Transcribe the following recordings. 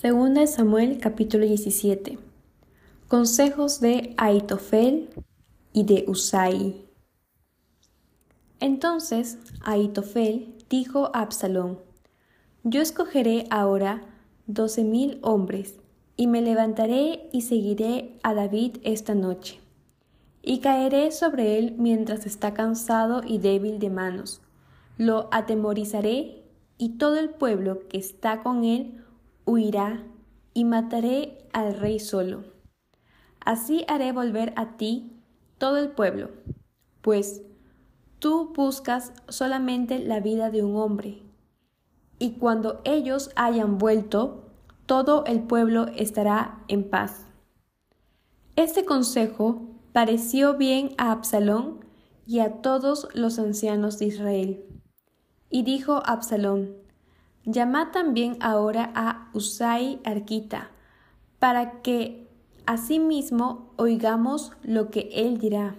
Segunda Samuel capítulo 17. Consejos de Aitofel y de Usai. Entonces Aitofel dijo a Absalón, Yo escogeré ahora doce mil hombres, y me levantaré y seguiré a David esta noche, y caeré sobre él mientras está cansado y débil de manos. Lo atemorizaré, y todo el pueblo que está con él huirá y mataré al rey solo. Así haré volver a ti todo el pueblo, pues tú buscas solamente la vida de un hombre. Y cuando ellos hayan vuelto, todo el pueblo estará en paz. Este consejo pareció bien a Absalón y a todos los ancianos de Israel. Y dijo Absalón, Llamad también ahora a Usai Arquita, para que asimismo oigamos lo que él dirá.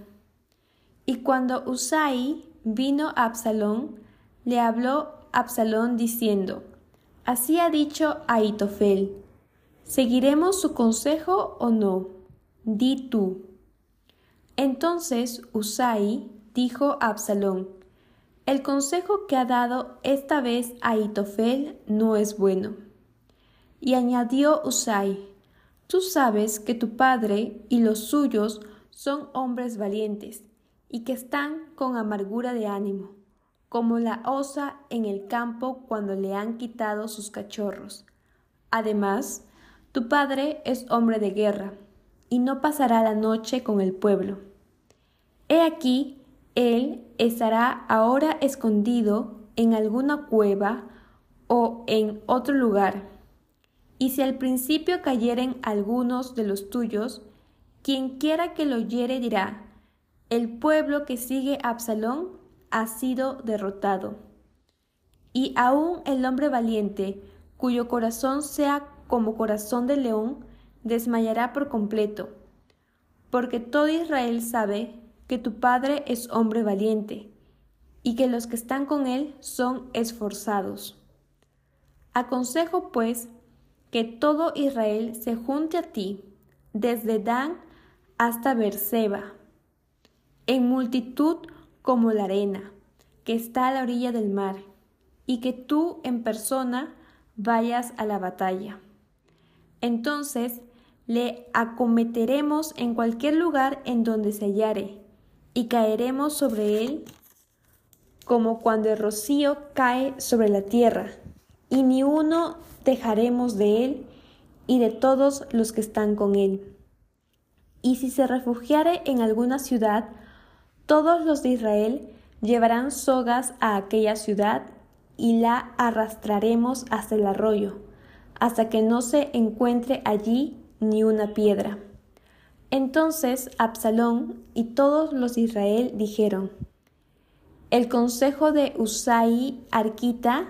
Y cuando Usai vino a Absalón, le habló Absalón diciendo, Así ha dicho Aitofel, ¿seguiremos su consejo o no? Di tú. Entonces Usai dijo a Absalón, el consejo que ha dado esta vez Aitofel no es bueno. Y añadió Usai, Tú sabes que tu padre y los suyos son hombres valientes y que están con amargura de ánimo, como la osa en el campo cuando le han quitado sus cachorros. Además, tu padre es hombre de guerra y no pasará la noche con el pueblo. He aquí él estará ahora escondido en alguna cueva o en otro lugar. Y si al principio cayeren algunos de los tuyos, quien quiera que lo oyere dirá, el pueblo que sigue a Absalón ha sido derrotado. Y aún el hombre valiente, cuyo corazón sea como corazón de león, desmayará por completo, porque todo Israel sabe que tu Padre es hombre valiente, y que los que están con él son esforzados. Aconsejo, pues, que todo Israel se junte a ti, desde Dan hasta Berseba, en multitud como la arena, que está a la orilla del mar, y que tú en persona vayas a la batalla. Entonces le acometeremos en cualquier lugar en donde se hallare, y caeremos sobre él como cuando el rocío cae sobre la tierra, y ni uno dejaremos de él y de todos los que están con él. Y si se refugiare en alguna ciudad, todos los de Israel llevarán sogas a aquella ciudad y la arrastraremos hasta el arroyo, hasta que no se encuentre allí ni una piedra. Entonces Absalón y todos los de Israel dijeron, El consejo de Usai Arquita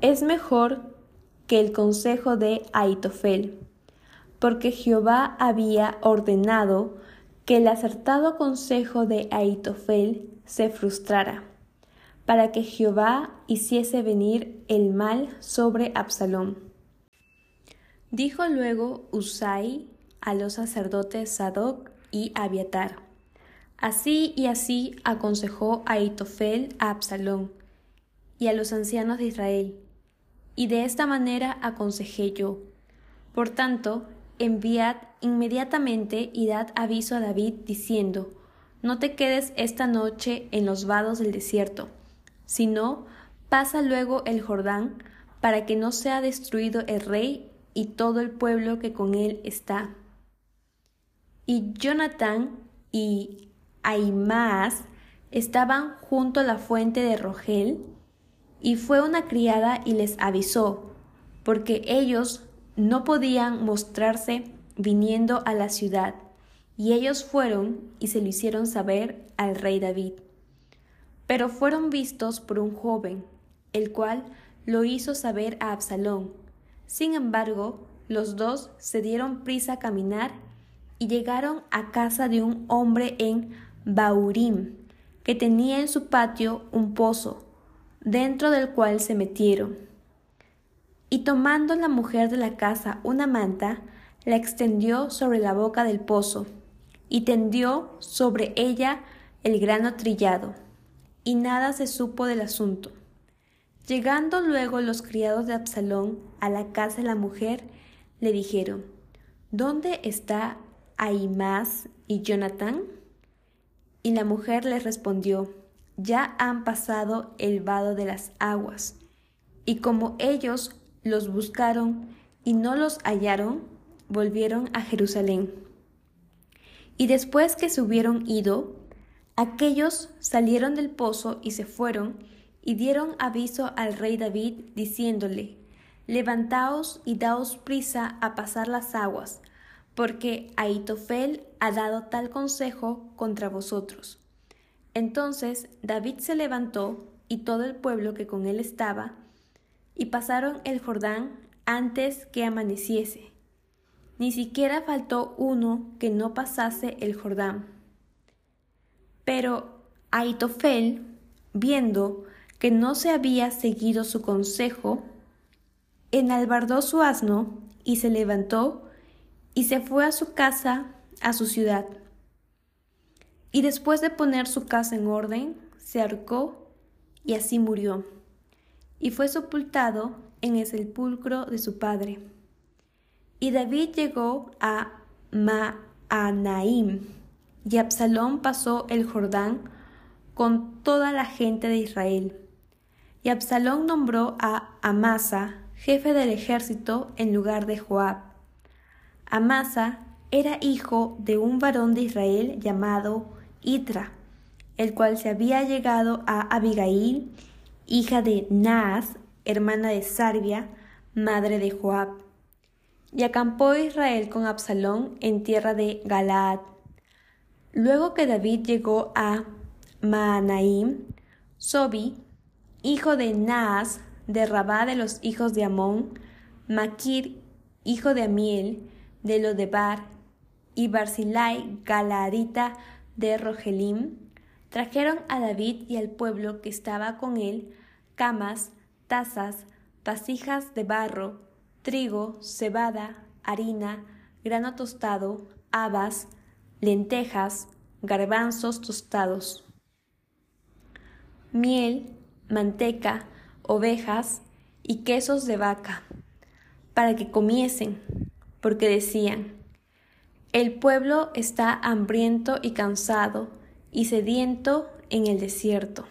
es mejor que el consejo de Aitofel, porque Jehová había ordenado que el acertado consejo de Aitofel se frustrara, para que Jehová hiciese venir el mal sobre Absalón. Dijo luego Usai a los sacerdotes Sadoc y Abiatar. Así y así aconsejó a Itofel a Absalón y a los ancianos de Israel, y de esta manera aconsejé yo. Por tanto, enviad inmediatamente y dad aviso a David diciendo, no te quedes esta noche en los vados del desierto, sino pasa luego el Jordán, para que no sea destruido el rey y todo el pueblo que con él está y Jonathan y Aimaas estaban junto a la fuente de Rogel, y fue una criada y les avisó, porque ellos no podían mostrarse viniendo a la ciudad, y ellos fueron y se lo hicieron saber al rey David. Pero fueron vistos por un joven, el cual lo hizo saber a Absalón. Sin embargo, los dos se dieron prisa a caminar y llegaron a casa de un hombre en Baurim, que tenía en su patio un pozo, dentro del cual se metieron. Y tomando la mujer de la casa una manta, la extendió sobre la boca del pozo, y tendió sobre ella el grano trillado, y nada se supo del asunto. Llegando luego los criados de Absalón a la casa de la mujer, le dijeron, ¿Dónde está Ahimás y Jonatán? Y la mujer les respondió, Ya han pasado el vado de las aguas. Y como ellos los buscaron y no los hallaron, volvieron a Jerusalén. Y después que se hubieron ido, aquellos salieron del pozo y se fueron y dieron aviso al rey David, diciéndole, Levantaos y daos prisa a pasar las aguas, porque Aitofel ha dado tal consejo contra vosotros. Entonces David se levantó y todo el pueblo que con él estaba, y pasaron el Jordán antes que amaneciese. Ni siquiera faltó uno que no pasase el Jordán. Pero Aitofel, viendo que no se había seguido su consejo, enalbardó su asno y se levantó y se fue a su casa, a su ciudad. Y después de poner su casa en orden, se ahorcó y así murió y fue sepultado en el sepulcro de su padre. Y David llegó a Maanaim, y Absalón pasó el Jordán con toda la gente de Israel. Y Absalón nombró a Amasa, jefe del ejército, en lugar de Joab. Amasa era hijo de un varón de Israel llamado Itra, el cual se había llegado a Abigail hija de Naas, hermana de Sarbia, madre de Joab. Y acampó Israel con Absalón en tierra de Galaad. Luego que David llegó a Maanaim, Sobi, hijo de Naas, de Rabá de los hijos de Amón, Maquir, hijo de Amiel, de Lodebar, y Barzilai, Galaadita de Rogelim, trajeron a David y al pueblo que estaba con él camas, tazas, vasijas de barro, trigo, cebada, harina, grano tostado, habas, lentejas, garbanzos tostados, miel, manteca, ovejas y quesos de vaca, para que comiesen, porque decían, el pueblo está hambriento y cansado y sediento en el desierto.